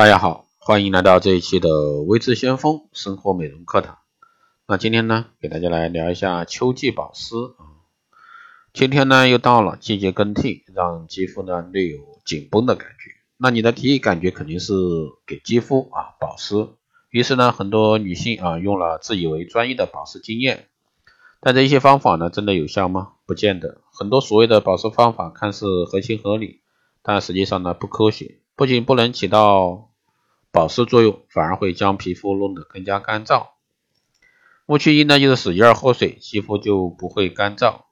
大家好，欢迎来到这一期的微智先锋生活美容课堂。那今天呢，给大家来聊一下秋季保湿啊。今天呢又到了季节更替，让肌肤呢略有紧绷的感觉。那你的第一感觉肯定是给肌肤啊保湿。于是呢，很多女性啊用了自以为专业的保湿经验，但这一些方法呢真的有效吗？不见得。很多所谓的保湿方法看似合情合理，但实际上呢不科学，不仅不能起到保湿作用反而会将皮肤弄得更加干燥。误区一呢，就是使劲喝水，肌肤就不会干燥。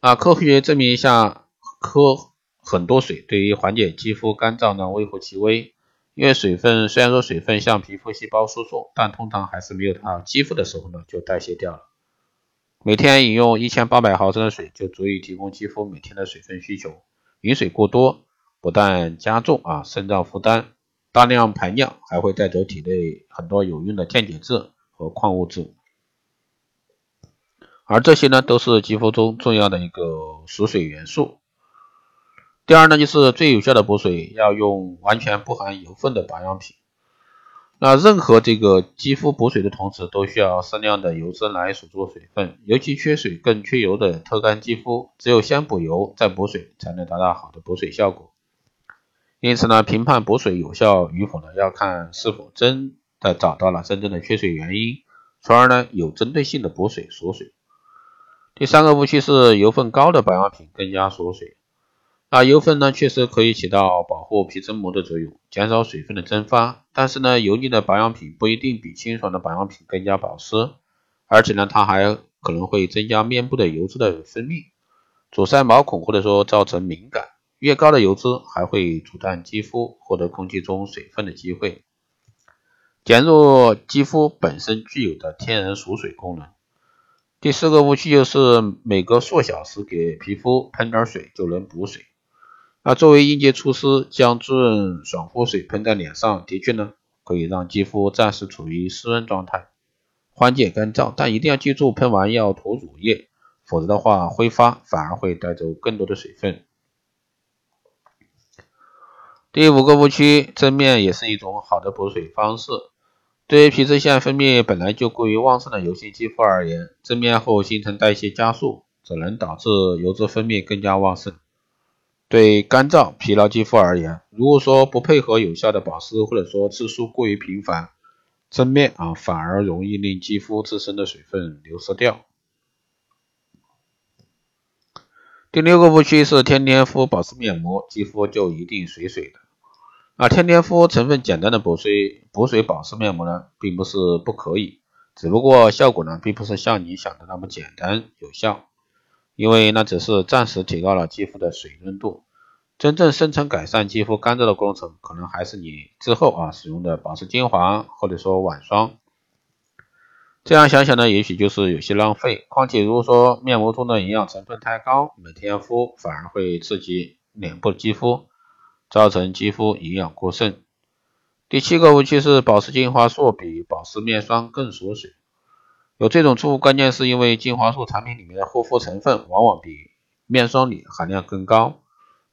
啊，科学证明一下，喝很多水对于缓解肌肤干燥呢微乎其微。因为水分虽然说水分向皮肤细胞输送，但通常还是没有到肌肤的时候呢就代谢掉了。每天饮用一千八百毫升的水就足以提供肌肤每天的水分需求。饮水过多不但加重啊肾脏负担。大量排尿还会带走体内很多有用的电解质和矿物质，而这些呢都是肌肤中重要的一个锁水元素。第二呢，就是最有效的补水要用完全不含油分的保养品。那任何这个肌肤补水的同时，都需要适量的油脂来锁住水分，尤其缺水更缺油的特干肌肤，只有先补油再补水，才能达到好的补水效果。因此呢，评判补水有效与否呢，要看是否真的找到了真正的缺水原因，从而呢有针对性的补水锁水。第三个误区是油分高的保养品更加锁水。啊，油分呢确实可以起到保护皮脂膜的作用，减少水分的蒸发，但是呢，油腻的保养品不一定比清爽的保养品更加保湿，而且呢，它还可能会增加面部的油脂的分泌，阻塞毛孔或者说造成敏感。越高的油脂还会阻断肌肤获得空气中水分的机会，减弱肌肤本身具有的天然锁水功能。第四个误区就是每隔数小时给皮肤喷点水就能补水。那作为应节措施，将滋润爽肤水喷在脸上，的确呢可以让肌肤暂时处于湿润状态，缓解干燥。但一定要记住，喷完要涂乳液，否则的话挥发反而会带走更多的水分。第五个误区，蒸面也是一种好的补水方式。对于皮脂腺分泌本来就过于旺盛的油性肌肤而言，蒸面后新陈代谢加速，只能导致油脂分泌更加旺盛。对干燥疲劳肌肤而言，如果说不配合有效的保湿，或者说次数过于频繁，蒸面啊反而容易令肌肤自身的水分流失掉。第六个误区是天天敷保湿面膜，肌肤就一定水水的。啊，天天敷成分简单的补水补水保湿面膜呢，并不是不可以，只不过效果呢，并不是像你想的那么简单有效，因为那只是暂时提高了肌肤的水润度，真正深层改善肌肤干燥的工程，可能还是你之后啊使用的保湿精华或者说晚霜。这样想想呢，也许就是有些浪费。况且如果说面膜中的营养成分太高，每天敷反而会刺激脸部肌肤。造成肌肤营养过剩。第七个误区是保湿精华素比保湿面霜更锁水。有这种错误观念是因为精华素产品里面的护肤成分往往比面霜里含量更高，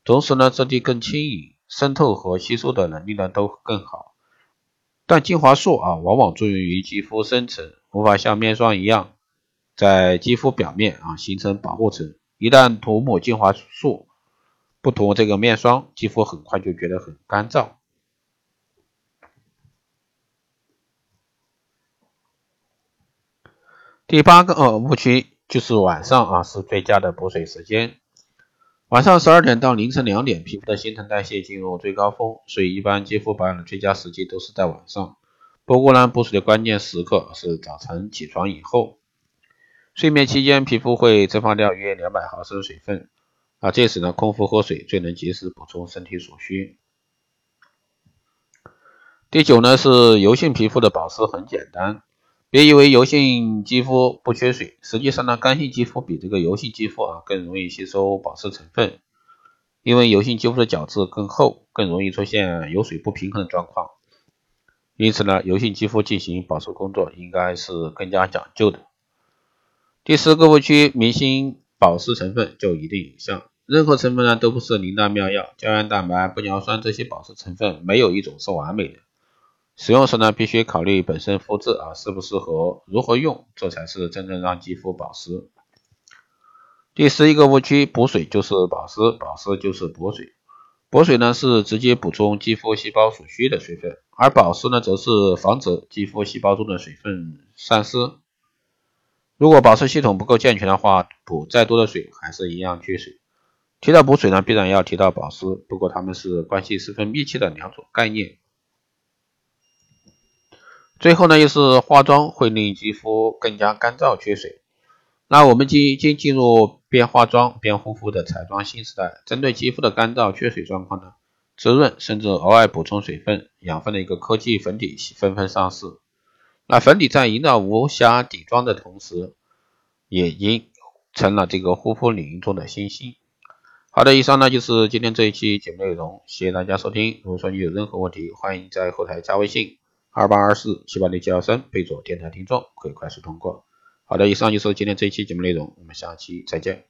同时呢质地更轻盈，渗透和吸收的能力呢都更好。但精华素啊往往作用于肌肤深层，无法像面霜一样在肌肤表面啊形成保护层。一旦涂抹精华素，不涂这个面霜，肌肤很快就觉得很干燥。第八个呃误区就是晚上啊是最佳的补水时间。晚上十二点到凌晨两点，皮肤的新陈代谢进入最高峰，所以一般肌肤保养的最佳时机都是在晚上。不过呢，补水的关键时刻是早晨起床以后。睡眠期间，皮肤会蒸发掉约两百毫升水分。啊，这时呢，空腹喝水最能及时补充身体所需。第九呢，是油性皮肤的保湿很简单，别以为油性肌肤不缺水，实际上呢，干性肌肤比这个油性肌肤啊更容易吸收保湿成分，因为油性肌肤的角质更厚，更容易出现油水不平衡的状况。因此呢，油性肌肤进行保湿工作应该是更加讲究的。第十个误区，明星保湿成分就一定有效。任何成分呢都不是灵丹妙药，胶原蛋白、玻尿酸这些保湿成分没有一种是完美的。使用时呢，必须考虑本身肤质啊适不适合，如何用，这才是真正让肌肤保湿。第十一个误区，补水就是保湿，保湿就是补水。补水呢是直接补充肌肤细胞所需的水分，而保湿呢则是防止肌肤细胞中的水分散失。如果保湿系统不够健全的话，补再多的水还是一样缺水。提到补水呢，必然要提到保湿，不过它们是关系十分密切的两种概念。最后呢，又是化妆会令肌肤更加干燥缺水。那我们已经进入边化妆边护肤的彩妆新时代。针对肌肤的干燥缺水状况呢，滋润甚至额外补充水分、养分的一个科技粉底纷纷上市。那粉底在营造无瑕底妆的同时，也已成了这个护肤领域中的新星。好的，以上呢就是今天这一期节目内容，谢谢大家收听。如果说你有任何问题，欢迎在后台加微信。二八二四七八六七幺三，备注电台听众，可以快速通过。好的，以上就是今天这一期节目内容，我们下期再见。